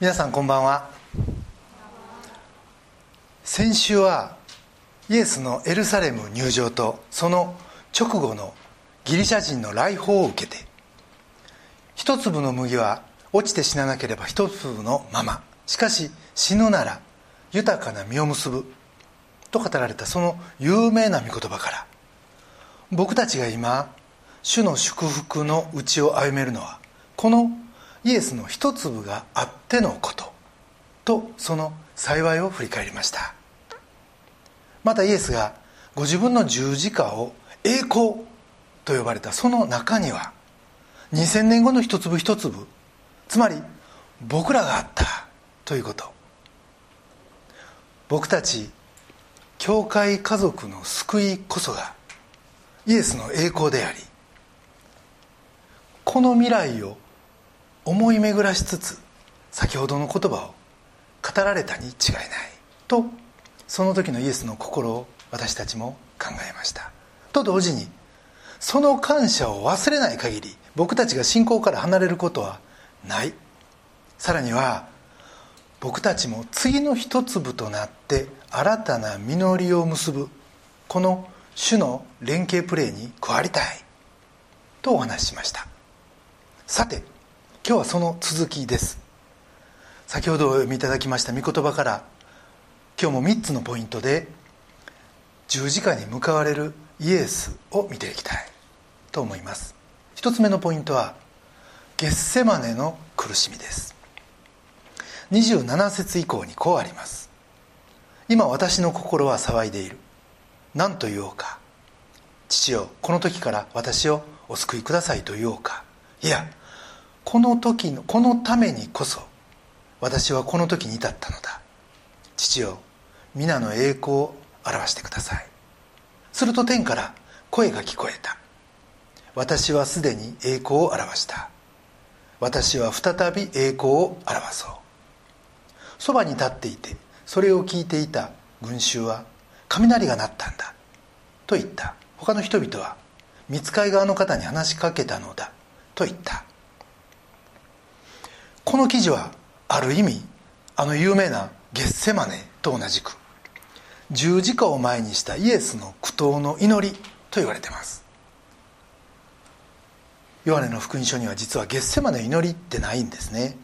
皆さんこんばんは。先週はイエスのエルサレム入場とその直後のギリシャ人の来訪を受けて一粒の麦は落ちて死ななければ一粒のまましかし死ぬなら豊かな実を結ぶと語られたその有名な御言葉から僕たちが今主の祝福のうちを歩めるのはこのイエスの一粒があってのこととその幸いを振り返りました。またイエスがご自分の十字架を栄光と呼ばれたその中には2000年後の一粒一粒つまり僕らがあったということ。僕たち教会家族の救いこそがイエスの栄光でありこの未来を思い巡らしつつ先ほどの言葉を語られたに違いないとその時のイエスの心を私たちも考えました。と同時にその感謝を忘れない限り僕たちが信仰から離れることはない。さらには僕たちも次の一粒となって新たな実りを結ぶこの主の連携プレーに加わりたい。とお話ししました。さて今日はその続きです。先ほどお読みいただきました御言葉から今日も3つのポイントで十字架に向かわれるイエスを見ていきたいと思います。1つ目のポイントはゲッセマネの苦しみです。27節以降にこうあります。今私の心は騒いでいる。何と言おうか。父よこの時から私をお救いくださいと言おうか。いやこの時のこのためにこそ私はこの時に至ったのだ。父よ皆の栄光を表してください。すると天から声が聞こえた。私はすでに栄光を表した。私は再び栄光を表そう。そばに立っていてそれを聞いていた群衆は雷が鳴ったんだ。と言った。他の人々は見つかい側の方に話しかけたのだ。と言った。この記事はある意味あの有名なゲッセマネと同じく十字架を前にしたイエスの苦闘の祈りと言われています。ヨハネの福音書には実はゲッセマネ祈りってないんですね。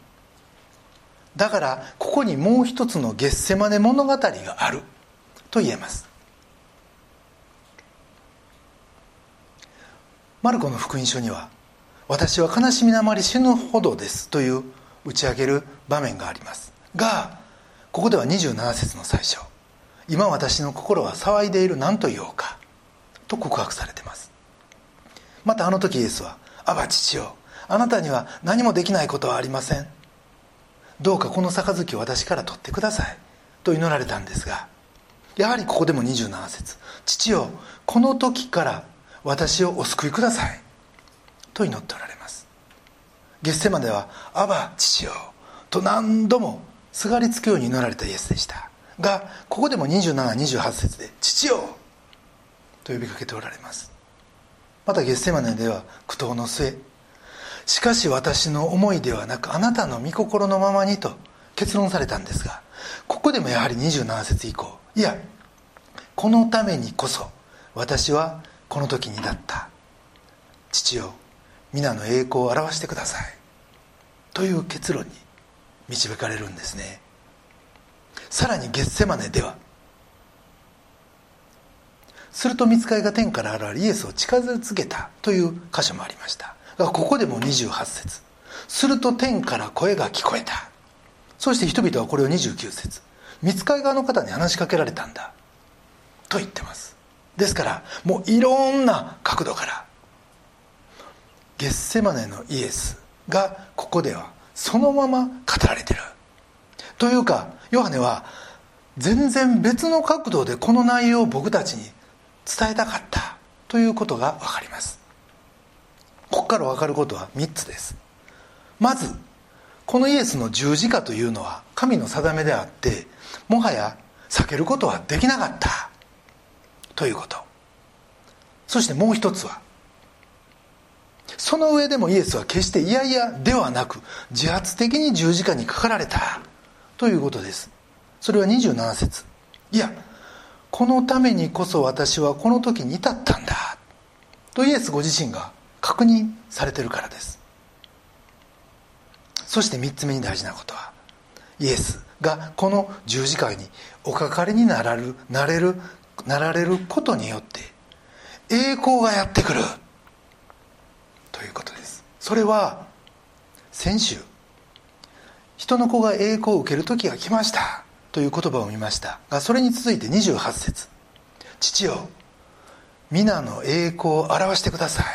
だからここにもう一つのゲッセマネ物語があると言えます。マルコの福音書には「私は悲しみのあまり死ぬほどです」という打ち上げる場面があります。がここでは27節の最初「今私の心は騒いでいる何と言おうか」と告白されてます。またあの時イエスは「アバ父よあなたには何もできないことはありません。どうかこの杯を私から取ってください」と祈られたんですがやはりここでも27節。父よこの時から私をお救いください」と祈っておられます。ゲッセマでは「アバ父よ」と何度もすがりつくように祈られたイエスでした。がここでも2728節で「父よ」と呼びかけておられます。またゲッセマネでは苦闘の末しかし私の思いではなくあなたの御心のままにと結論されたんですがここでもやはり27節以降いやこのためにこそ私はこの時にだった。父よ皆の栄光を表してください。という結論に導かれるんですね。さらにゲッセマネではすると見つかりが天から現れイエスを近づけたという箇所もありました。がここでも28節。すると天から声が聞こえた。そして人々はこれを29節。見つかり側の方に話しかけられたんだ。と言ってます。ですからもういろんな角度からゲッセマネのイエスがここではそのまま語られてる。というかヨハネは全然別の角度でこの内容を僕たちに伝えたかった。ということが分かります。ここから分かることは3つです。まずこのイエスの十字架というのは神の定めであってもはや避けることはできなかった。ということ。そしてもう一つはその上でもイエスは決していやいやではなく自発的に十字架にかかられた。ということです。それは27節。いやこのためにこそ私はこの時に至ったんだ。とイエスご自身が確認されてるからです。そして3つ目に大事なことはイエスがこの十字架におかかりになられるなれるなられることによって栄光がやってくる。いうことです。それは先週人の子が栄光を受ける時が来ましたという言葉を見ました。がそれに続いて28節父よ皆の栄光を表してください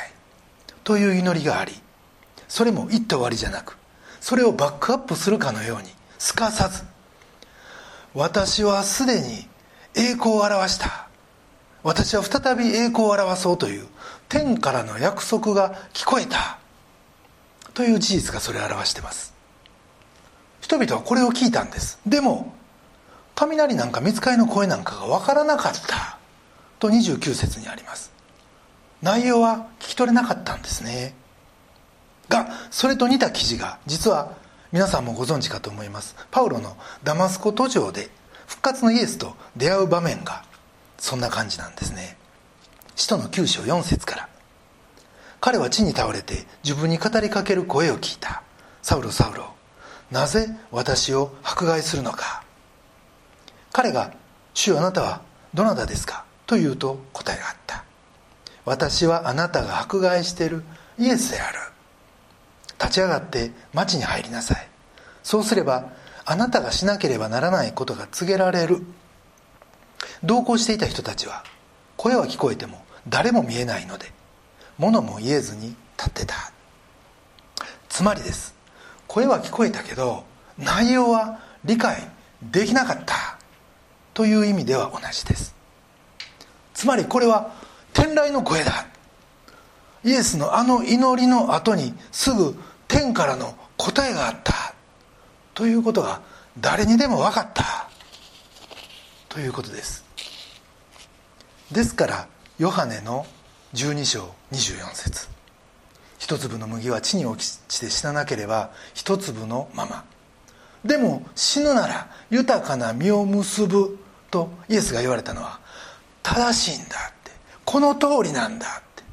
という祈りがありそれも一手終わりじゃなくそれをバックアップするかのようにすかさず私はすでに栄光を表した。私は再び栄光を表そうという天からの約束が聞こえたという事実がそれを表してます。人々はこれを聞いたんです。でも雷なんか見つかりの声なんかが分からなかったと29節にあります。内容は聞き取れなかったんですね。がそれと似た記事が実は皆さんもご存知かと思います。パウロのダマスコ途上で復活のイエスと出会う場面がそんな感じなんですね。使徒の9章4節から。彼は地に倒れて自分に語りかける声を聞いた。サウロサウロなぜ私を迫害するのか。彼が「主あなたはどなたですか?」と言うと答えがあった。私はあなたが迫害しているイエスである。立ち上がって町に入りなさい。そうすればあなたがしなければならないことが告げられる。同行していた人たちは声は聞こえても誰も見えないので物も言えずに立ってた。つまりです。声は聞こえたけど内容は理解できなかった。という意味では同じです。つまりこれは天来の声だ。イエスのあの祈りの後にすぐ天からの答えがあった。ということが誰にでも分かった。ということです。ですからヨハネの12章24節。一粒の麦は地に落ちて死ななければ一粒のまま。でも死ぬなら豊かな実を結ぶとイエスが言われたのは正しいんだって。この通りなんだって。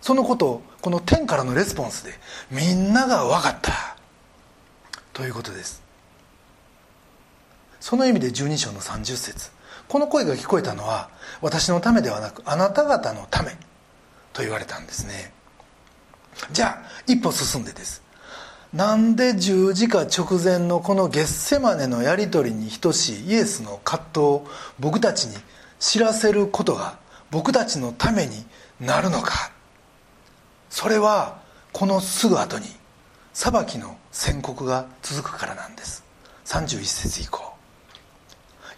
そのことをこの天からのレスポンスでみんなが分かった。ということです。その意味で12章の30節。この声が聞こえたのは私のためではなくあなた方のためと言われたんですね。じゃあ一歩進んでです。なんで十字架直前のこのゲッセマネのやり取りに等しいイエスの葛藤を僕たちに知らせることが僕たちのためになるのか。それはこのすぐ後に裁きの宣告が続くからなんです。31節以降。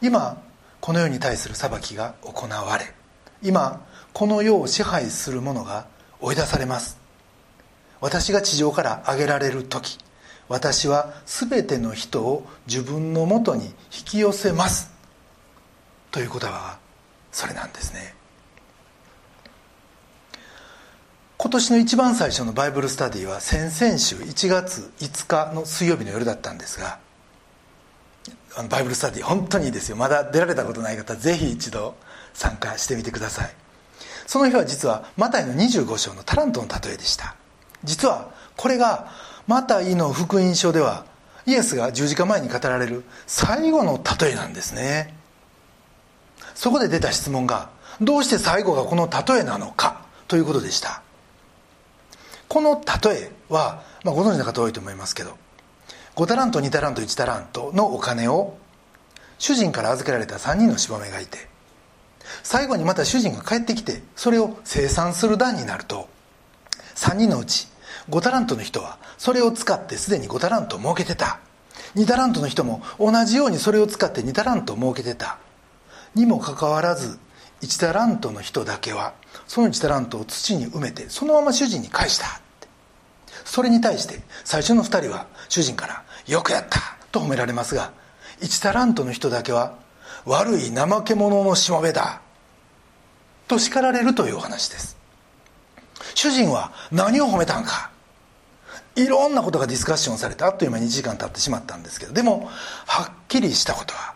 今この世に対する裁きが行われ今この世を支配する者が追い出されます。私が地上から上げられる時私は全ての人を自分のもとに引き寄せます。という言葉がそれなんですね。今年の一番最初のバイブルスタディは先々週1月5日の水曜日の夜だったんですがあのバイブルスタディ本当にいいですよ。まだ出られたことない方ぜひ一度参加してみてください。その日は実はマタイの25章のタラントの例えでした。実はこれがマタイの福音書ではイエスが十字架前に語られる最後の例えなんですね。そこで出た質問がどうして最後がこの例えなのかということでした。この例えは、まあ、ご存知の方多いと思いますけど5タラント2タラント1タラントのお金を主人から預けられた3人のしもべがいて最後にまた主人が帰ってきてそれを生産する段になると3人のうち5タラントの人はそれを使ってすでに5タラントを儲けてた。2タラントの人も同じようにそれを使って2タラントを儲けてた。にもかかわらず1タラントの人だけはその1タラントを土に埋めてそのまま主人に返した。それに対して最初の2人は主人から「よくやった!」と褒められますが1タラントの人だけは「悪い怠け者のしもべだ」と叱られるというお話です主人は何を褒めたんかいろんなことがディスカッションされてあっという間に1時間経ってしまったんですけどでもはっきりしたことは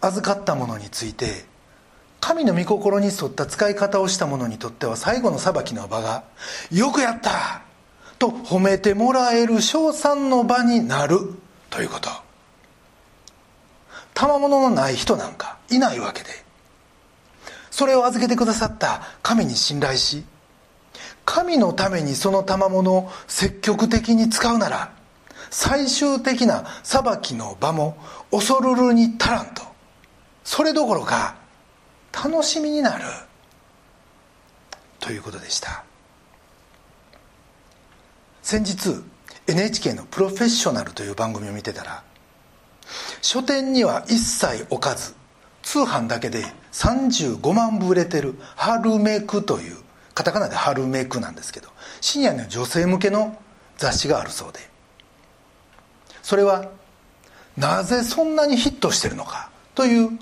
預かったものについて神の御心に沿った使い方をした者にとっては最後の裁きの場が「よくやった!」と褒めてもらえる称賛の場になる。ということ。賜物のない人なんかいないわけで。それを預けてくださった神に信頼し神のためにその賜物を積極的に使うなら最終的な裁きの場も恐るるに足らんと。それどころか楽しみになるということでした。先日 NHK の「プロフェッショナル」という番組を見てたら書店には一切置かず通販だけで35万部売れてる「春めく」というカタカナで「春めく」なんですけどシニアの女性向けの雑誌があるそうで。それはなぜそんなにヒットしてるのかという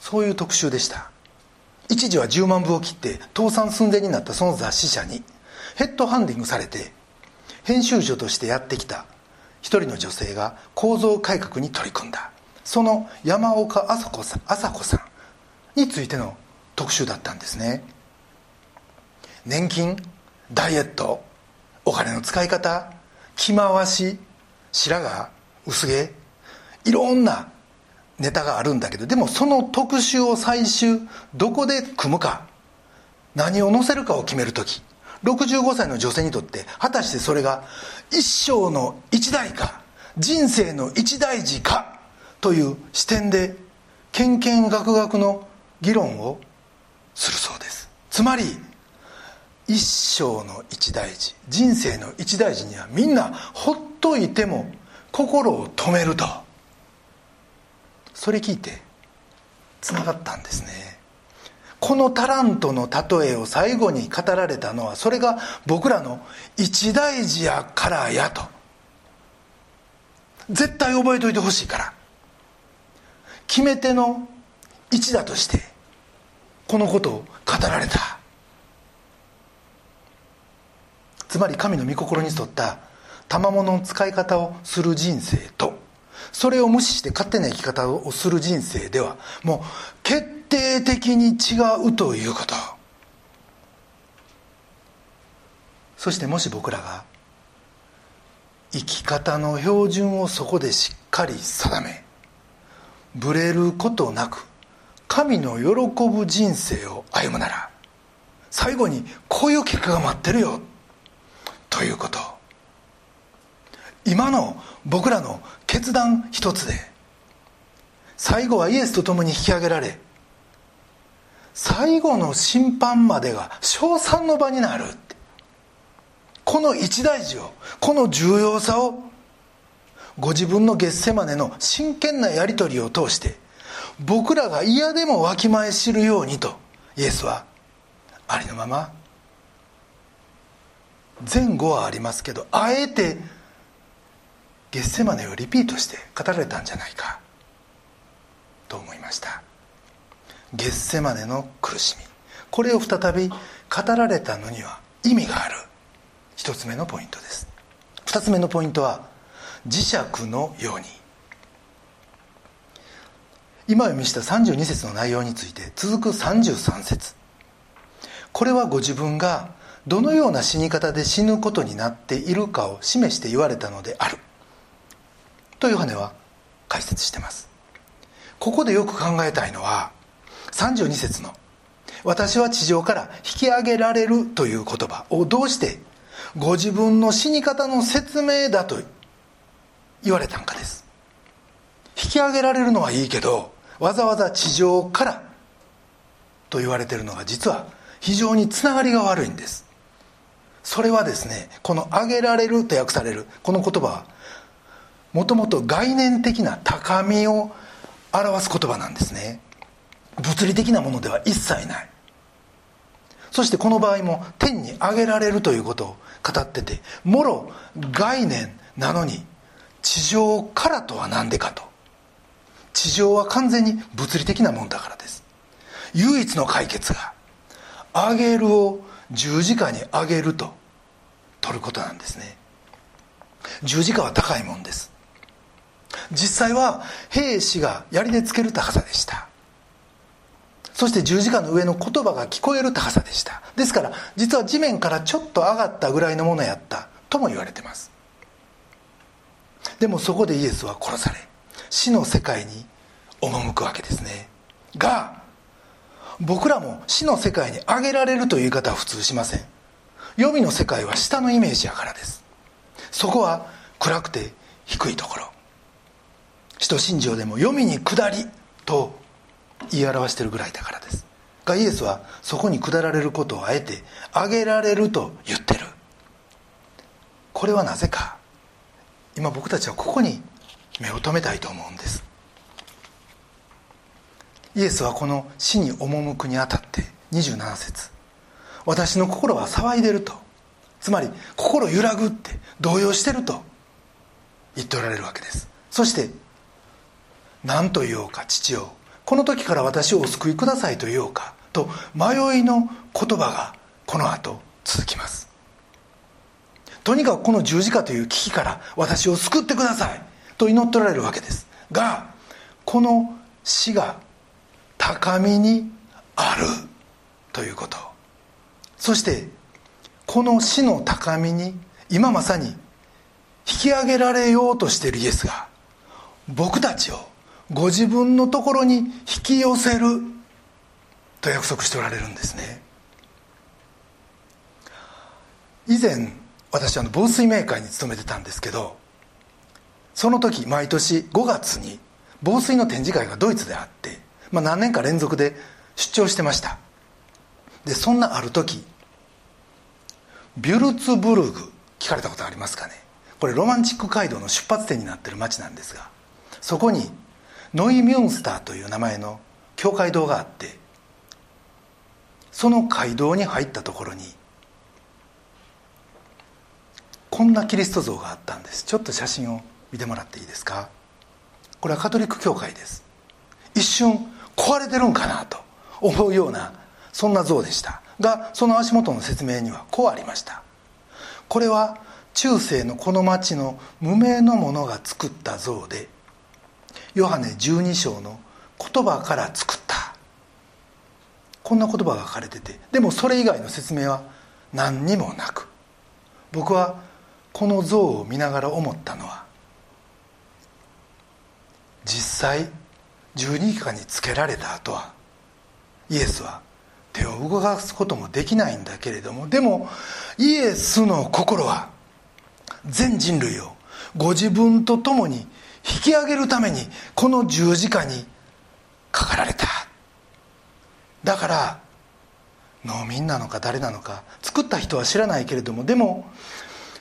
そういう特集でした。一時は10万部を切って倒産寸前になったその雑誌社にヘッドハンディングされて編集所としてやってきた一人の女性が構造改革に取り組んだ。その山岡麻子さん麻子さんについての特集だったんですね。年金ダイエットお金の使い方着回し白髪薄毛いろんなネタがあるんだけどでもその特集を最終どこで組むか何を載せるかを決める時65歳の女性にとって果たしてそれが一生の一大か人生の一大事かという視点でけんけんがくがくの議論をするそうです。つまり一生の一大事人生の一大事にはみんなほっといても心を止めると。それ聞いてつながったんですね。このタラントの例えを最後に語られたのはそれが僕らの一大事やからやと。絶対覚えておいてほしいから。決め手の一打としてこのことを語られた。つまり神の御心に沿った賜物の使い方をする人生と。それを無視して勝手な生き方をする人生ではもう決定的に違うということ。そしてもし僕らが生き方の標準をそこでしっかり定めぶれることなく神の喜ぶ人生を歩むなら最後にこういう結果が待ってるよということ。今の僕らの決断一つで最後はイエスと共に引き上げられ最後の審判までが称賛の場になる。この一大事をこの重要さをご自分の月世までの真剣なやり取りを通して僕らが嫌でもわきまえ知るようにとイエスはありのまま前後はありますけどあえて月世までをリピートして語られたんじゃないかと思いました。月世までの苦しみ。これを再び語られたのには意味がある。一つ目のポイントです。二つ目のポイントは磁石のように。今読みした32節の内容について続く33節。これはご自分がどのような死に方で死ぬことになっているかを示して言われたのである。とヨハネは解説してます。ここでよく考えたいのは32節の「私は地上から引き上げられる」という言葉をどうしてご自分の死に方の説明だと言われたんかです。引き上げられるのはいいけどわざわざ地上からと言われてるのが実は非常につながりが悪いんです。それはですねこの「上げられる」と訳されるこの言葉はもともと概念的な高みを表す言葉なんですね。物理的なものでは一切ない。そしてこの場合も天に上げられるということを語っててもろ概念なのに地上からとは何でかと。地上は完全に物理的なもんだからです。唯一の解決が上げるを十字架にあげると取ることなんですね。十字架は高いもんです。実際は兵士が槍でつける高さでした。そして十字架の上の言葉が聞こえる高さでした。ですから実は地面からちょっと上がったぐらいのものやった。とも言われてます。でもそこでイエスは殺され死の世界に赴くわけですね。が僕らも死の世界に上げられるという言い方は普通しません。黄泉の世界は下のイメージやからです。そこは暗くて低いところ。使徒信条でも黄泉に下りと言い表してるぐらいだからです。がイエスはそこに下られることをあえて上げられると言ってる。これはなぜか今僕たちはここに目を留めたいと思うんです。イエスはこの死に赴くにあたって27節。私の心は騒いでると。つまり心揺らぐって動揺してると言っておられるわけです。そして何と言おうか父よ。この時から私をお救いくださいと言おうか。と迷いの言葉がこの後続きます。とにかくこの十字架という危機から私を救ってください。と祈っておられるわけです。がこの死が高みにある。ということ。そしてこの死の高みに今まさに引き上げられようとしているイエスが僕たちをご自分のところに引き寄せる。と約束しておられるんですね。以前私あの防水メーカーに勤めてたんですけどその時毎年5月に防水の展示会がドイツであって、まあ、何年か連続で出張してました。でそんなある時ビュルツブルグ聞かれたことありますかね。これロマンチック街道の出発点になってる街なんですがそこにノイミュンスターという名前の教会堂があってその街道に入ったところにこんなキリスト像があったんです。ちょっと写真を見てもらっていいですか？これはカトリック教会です。一瞬壊れてるんかなと思うようなそんな像でした。がその足元の説明にはこうありました。これは中世のこの町の無名の者が作った像でヨハネ12章の言葉から作った。こんな言葉が書かれてて。でもそれ以外の説明は何にもなく。僕はこの像を見ながら思ったのは実際十二課につけられた後はイエスは手を動かすこともできないんだけれどもでもイエスの心は全人類をご自分と共に引き上げるためにこの十字架にかかられた。だから農民なのか誰なのか作った人は知らないけれどもでも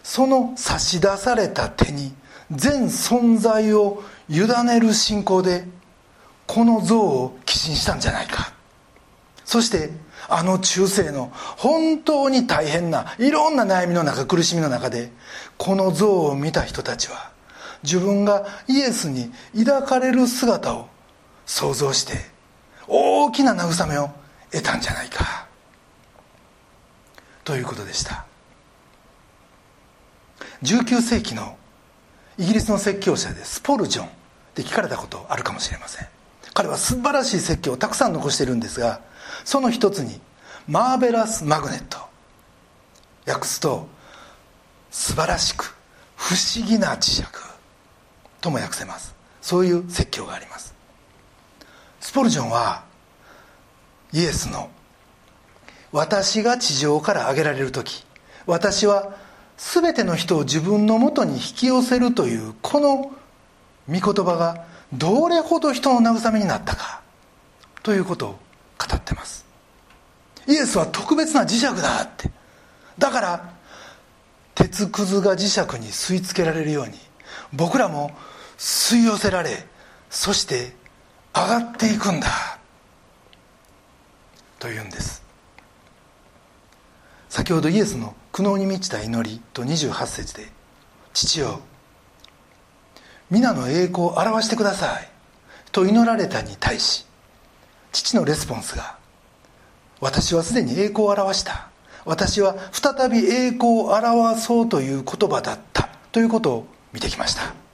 その差し出された手に全存在を委ねる信仰でこの像を寄進したんじゃないか。そしてあの中世の本当に大変ないろんな悩みの中苦しみの中でこの像を見た人たちは自分がイエスに抱かれる姿を想像して大きな慰めを得たんじゃないか。ということでした。19世紀のイギリスの説教者でスポルジョンって聞かれたことあるかもしれません。彼は素晴らしい説教をたくさん残しているんですがその一つに「マーベラス・マグネット」訳すと「素晴らしく不思議な磁石」とも訳せます。そういう説教があります。スポルジョンはイエスの「私が地上から上げられる時私は全ての人を自分のもとに引き寄せるというこの御言葉がどれほど人の慰めになったかということを語ってます。イエスは特別な磁石だって。だから鉄くずが磁石に吸い付けられるように僕らも吸い寄せられそして上がっていくんだ。というんです。先ほどイエスの苦悩に満ちた祈りと28節で「父よ皆の栄光を表してください」と祈られたに対し父のレスポンスが「私はすでに栄光を表した。私は再び栄光を表そうという言葉だった。ということを見てきました。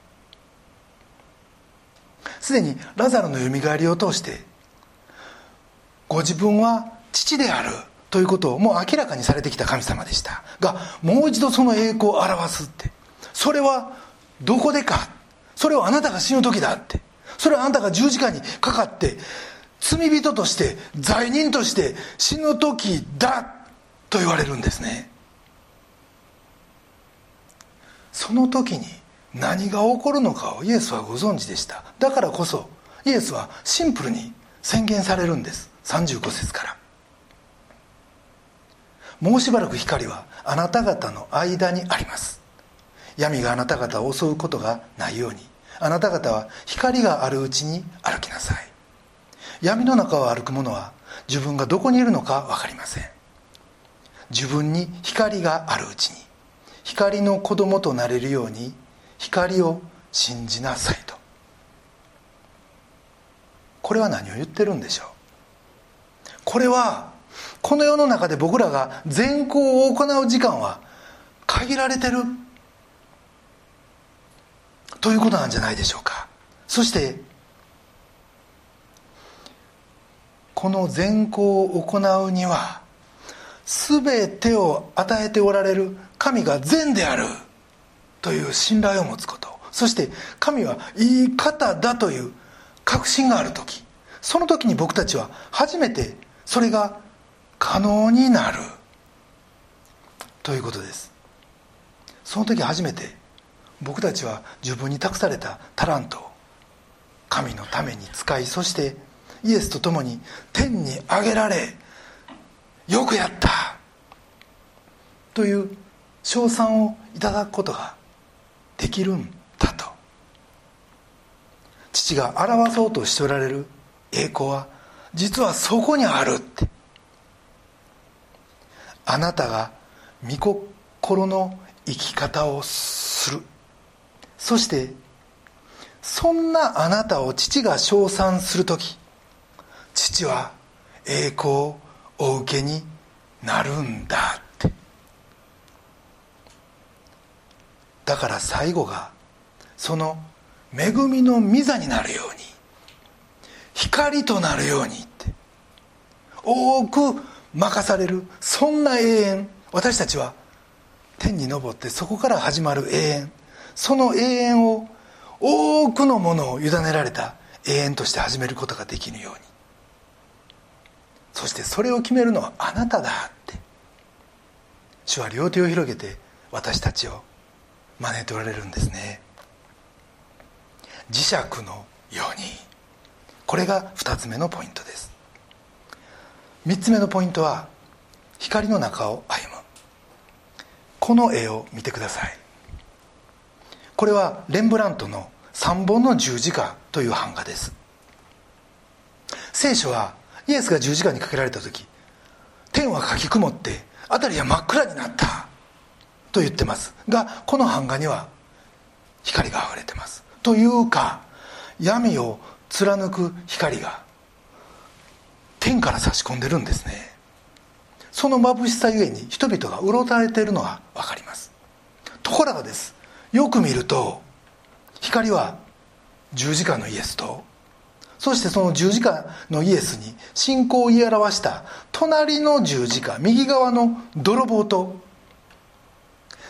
すでにラザロのよみがえりを通してご自分は父であるということをもう明らかにされてきた神様でした。がもう一度その栄光を表すって。それはどこでか。それはあなたが死ぬ時だって。それはあなたが十字架にかかって罪人として罪人として死ぬ時だと言われるんですね。その時に何が起こるのかをイエスはご存知でした。だからこそイエスはシンプルに宣言されるんです。35節から。もうしばらく光はあなた方の間にあります。闇があなた方を襲うことがないように。あなた方は光があるうちに歩きなさい。闇の中を歩く者は自分がどこにいるのか分かりません。自分に光があるうちに。光の子供となれるように光を信じなさいと。これは何を言ってるんでしょう？これはこの世の中で僕らが善行を行う時間は限られてる。ということなんじゃないでしょうか。そしてこの善行を行うには全てを与えておられる神が善である。という信頼を持つこと。そして神はいい方だという確信がある時。その時に僕たちは初めてそれが可能になる。ということです。その時初めて僕たちは自分に託されたタラントを。神のために使いそしてイエスと共に天に上げられよくやった。という称賛をいただくことができるんだと。父が表そうとしておられる栄光は実はそこにあるって。あなたが御心の生き方をする。そしてそんなあなたを父が称賛する時父は栄光をお受けになるんだってだから最後がその恵みの御座になるように光となるようにって。多く任されるそんな永遠。私たちは天に昇ってそこから始まる永遠。その永遠を多くのものを委ねられた永遠として始めることができるように。そしてそれを決めるのはあなただって。主は両手を広げて私たちを招いておられるんですね。磁石のように。これが2つ目のポイントです。3つ目のポイントは光の中を歩む。この絵を見てください。これはレンブラントの「三本の十字架」という版画です。聖書はイエスが十字架にかけられた時天はかき曇って辺りは真っ暗になった。と言ってます。がこの版画には光があふれてます。というか闇を貫く光が天から差し込んでるんですね。その眩しさゆえに人々がうろたえているのが分かります。ところがです。よく見ると光は十字架のイエスとそしてその十字架のイエスに信仰を言い表した隣の十字架右側の泥棒と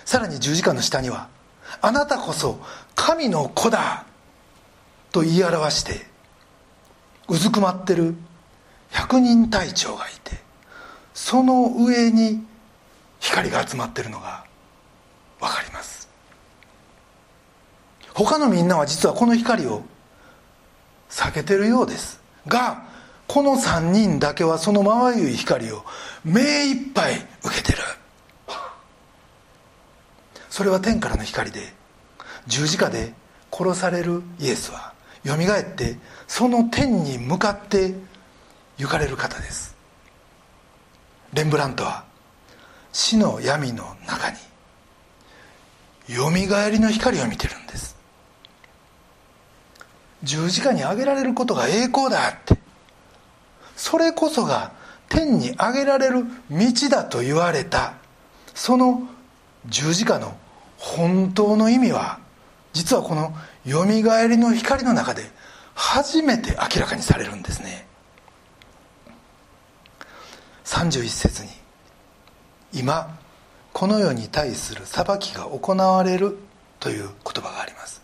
さらに十字架の下には「あなたこそ神の子だ」と言い表してうずくまってる百人隊長がいてその上に光が集まってるのが分かります。他のみんなは実はこの光を避けてるようです。がこの3人だけはそのまばゆい光を目いっぱい受けてる。それは天からの光で十字架で殺されるイエスはよみがえってその天に向かって行かれる方です。レンブラントは死の闇の中によみがえりの光を見てるんです。十字架に上げられることが栄光だってそれこそが天に上げられる道だと言われたその十字架の本当の意味は実はこのよみがえりの光の中で初めて明らかにされるんですね。31節に今この世に対する裁きが行われるという言葉があります。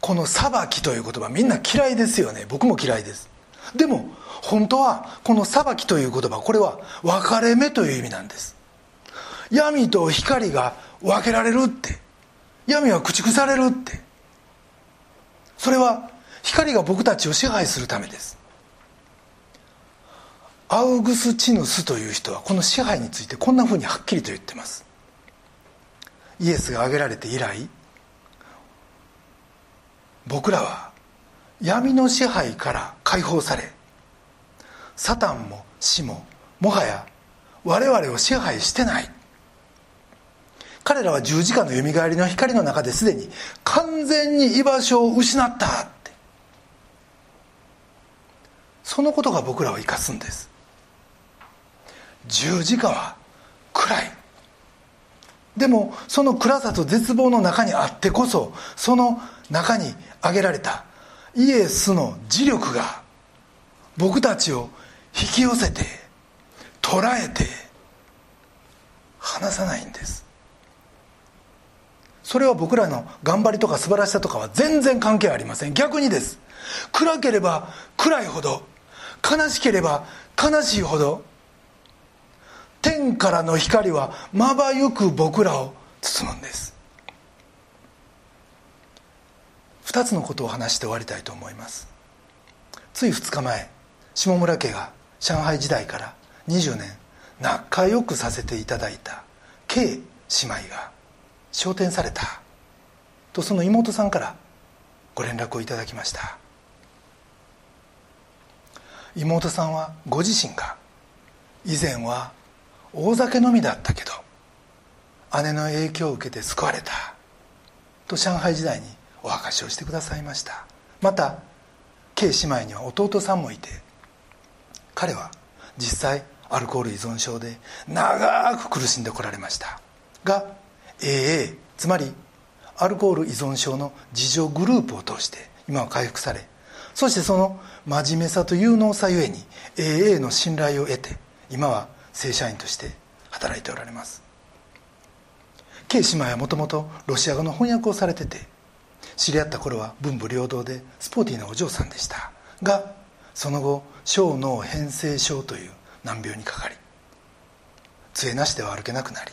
この裁きという言葉みんな嫌いですよね。僕も嫌いです。でも本当はこの裁きという言葉これは分かれ目という意味なんです。闇と光が分けられるって。闇は駆逐されるって。それは光が僕たちを支配するためです。アウグスチヌスという人はこの支配についてこんなふうにはっきりと言ってます。イエスが挙げられて以来僕らは闇の支配から解放されサタンも死ももはや我々を支配してない。彼らは十字架のよみがえりの光の中ですでに完全に居場所を失ったって。そのことが僕らを生かすんです。十字架は暗い。でもその暗さと絶望の中にあってこそその中に挙げられたイエスの磁力が僕たちを引き寄せて捉えて離さないんです。それは僕らの頑張りとか素晴らしさとかは全然関係ありません。逆にです。暗ければ暗いほど悲しければ悲しいほど天からの光はまばゆく僕らを包むんです。2つのことを話して終わりたいと思います。つい2日前下村家が上海時代から20年仲良くさせていただいた K 姉妹が昇天された。とその妹さんからご連絡をいただきました。妹さんはご自身が以前は大酒飲みだったけど姉の影響を受けて救われた。と上海時代にお明かしをしてくださいました。また K 姉妹には弟さんもいて彼は実際アルコール依存症で長く苦しんでこられました。が AA つまりアルコール依存症の自助グループを通して今は回復されそしてその真面目さと有能さゆえに AA の信頼を得て今は正社員として働いておられます。K 姉妹はもともとロシア語の翻訳をされてて知り合った頃は文武両道でスポーティーなお嬢さんでした。がその後小脳変性症という難病にかかり杖なしでは歩けなくなり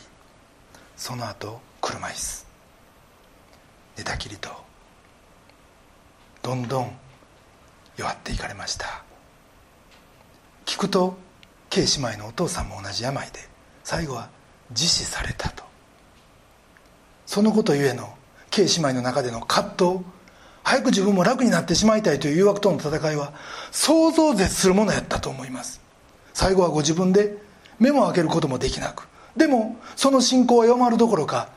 その後車椅子。寝たきりとどんどん弱っていかれました。聞くと K 姉妹のお父さんも同じ病で最後は自死されたと。そのことゆえの K 姉妹の中での葛藤早く自分も楽になってしまいたいという誘惑との戦いは想像絶するものやったと思います。最後はご自分で目も開けることもできなくでもその信仰は弱まるどころか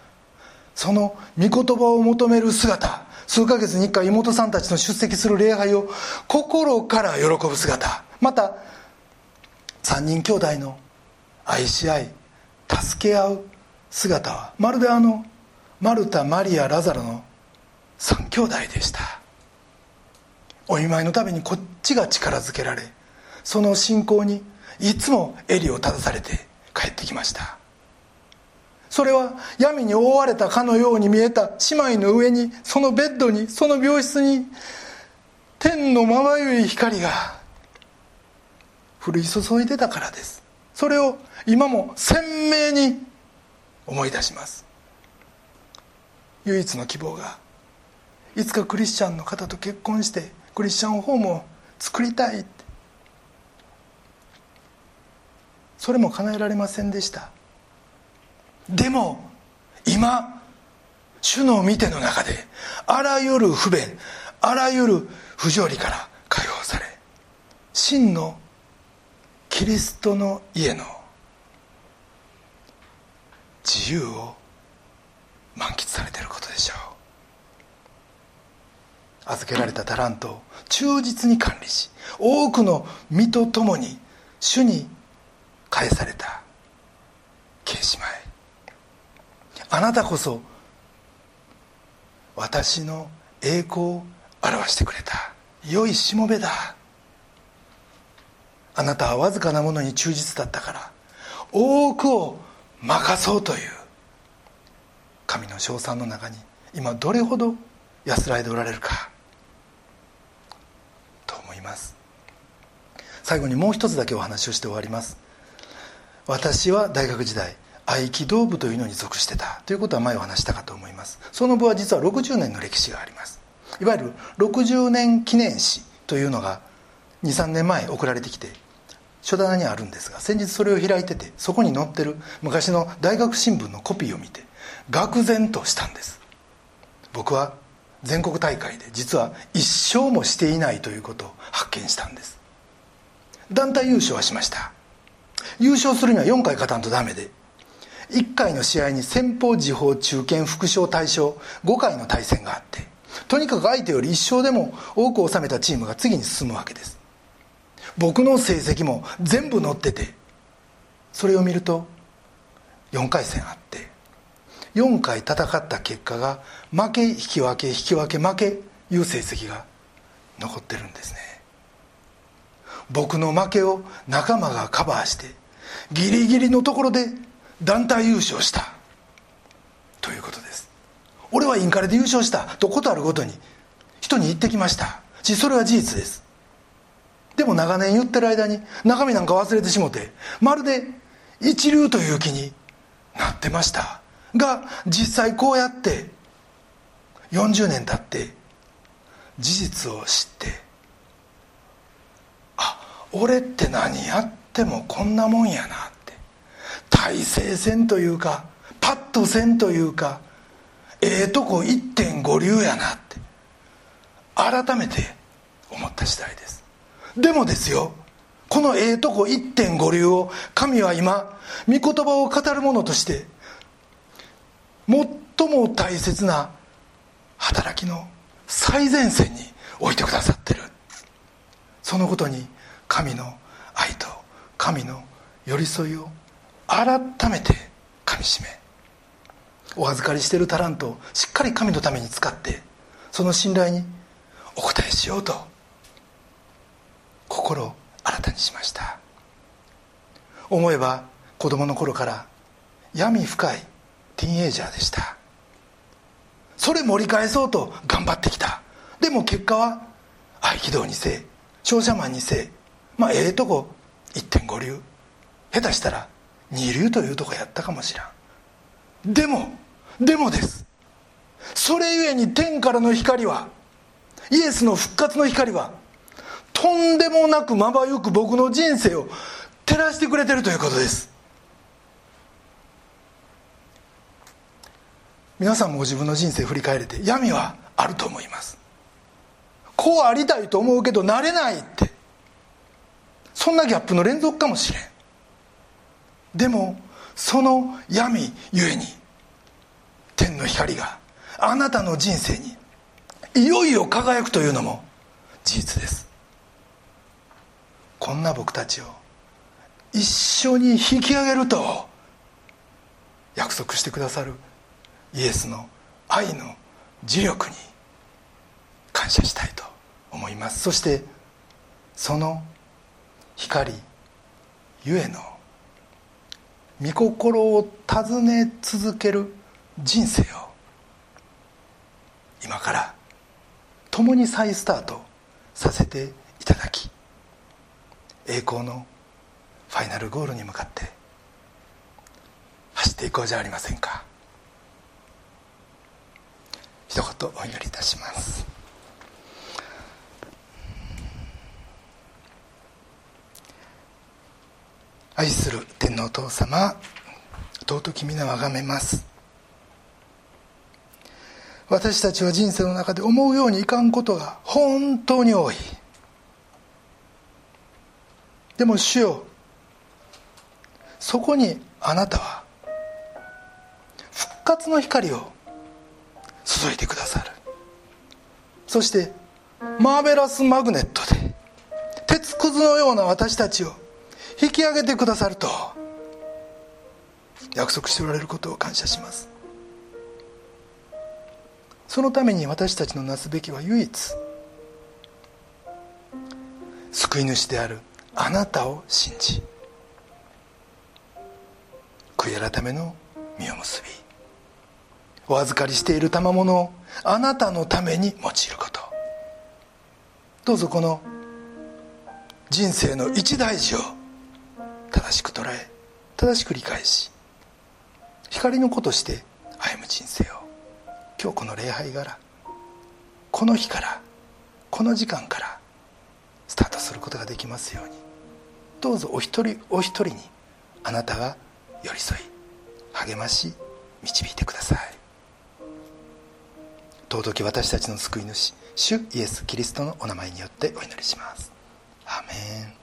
その御言葉を求める姿数ヶ月に一回妹さんたちの出席する礼拝を心から喜ぶ姿また3人兄弟の愛し合い助け合う姿はまるであのマルタマリアラザロの3兄弟でした。お見舞いのためにこっちが力づけられその信仰にいつも襟を正されて帰ってきました。それは闇に覆われたかのように見えた姉妹の上にそのベッドにその病室に天のまばゆい光が降り注いでたからです。それを今も鮮明に思い出します。唯一の希望がいつかクリスチャンの方と結婚してクリスチャンホームを作りたい。それも叶えられませんでした。でも今主の見ての中であらゆる不便あらゆる不条理から解放され真のキリストの家の自由を満喫されていることでしょう。預けられたタラントを忠実に管理し多くの身と共に主に返されたケーシマイ。あなたこそ私の栄光を表してくれた。良いしもべだ。あなたはわずかなものに忠実だったから多くを任そうという。神の称賛の中に今どれほど安らいでおられるか。と思います。最後にもう一つだけお話をして終わります。私は大学時代合気道部というのに属してた。ということは前お話したかと思います。その部は実は60年の歴史があります。いわゆる60年記念誌というのが23年前送られてきて書棚にあるんですが先日それを開いててそこに載ってる昔の大学新聞のコピーを見て愕然としたんです。僕は全国大会で実は一勝もしていないということを発見したんです。団体優勝はしました。優勝するには4回勝たんとダメで1回の試合に先方時報中堅副将大将5回の対戦があってとにかく相手より1勝でも多く収めたチームが次に進むわけです。僕の成績も全部載っててそれを見ると4回戦あって4回戦った結果が負け引き分け引き分け負けいう成績が残ってるんですね。僕の負けを仲間がカバーしてギリギリのところで団体優勝した。ということです。俺はインカレで優勝した。とことあるごとに。人に言ってきました。しそれは事実です。でも長年言ってる間に中身なんか忘れてしもてまるで一流という気になってました。が実際こうやって40年経って事実を知ってあ俺って何やってもこんなもんやな。って大勢戦というかパッとせんというかええとこ1.5流やなって改めて思った次第です。でもですよこのええとこ1.5流を神は今御言葉を語る者として最も大切な働きの最前線に置いてくださってる。そのことに神の愛と神の寄り添いを改めてかみしめお預かりしているタラントをしっかり神のために使ってその信頼にお答えしようと心を新たにしました。思えば子供の頃から闇深いティーンエイジャーでした。それ盛り返そうと頑張ってきた。でも結果は合気道にせえ商社マンにせえまあええとこ1.5流。下手したら2流というとこやったかもしらん。でもでもです。それゆえに天からの光はイエスの復活の光はとんでもなくまばゆく僕の人生を照らしてくれてるということです。皆さんもご自分の人生振り返れて闇はあると思います。こうありたいと思うけどなれないって。そんなギャップの連続かもしれん。でもその闇ゆえに天の光があなたの人生にいよいよ輝くというのも事実です。こんな僕たちを一緒に引き上げると約束してくださるイエスの愛の磁力に感謝したいと思います。そしてその光ゆえの御心を尋ね続ける人生を今から共に再スタートさせていただき栄光のファイナルゴールに向かって走っていこうじゃありませんか。一言お祈りいたします。愛する天皇父様尊き皆をあがめます。私たちは人生の中で思うようにいかんことが本当に多い。でも主よそこにあなたは復活の光を注いでくださる。そしてマーベラスマグネットで鉄くずのような私たちを引き上げてくださると。約束しておられることを感謝します。そのために私たちのなすべきは唯一。救い主であるあなたを信じ。悔い改めの実を結び。お預かりしている賜物をあなたのために用いること。どうぞこの人生の一大事を正しく捉え正しく理解し光の子として歩む人生を今日この礼拝からこの日からこの時間からスタートすることができますようにどうぞお一人お一人にあなたが寄り添い励まし導いてください。尊き私たちの救い主主イエス・キリストのお名前によってお祈りします。アメン。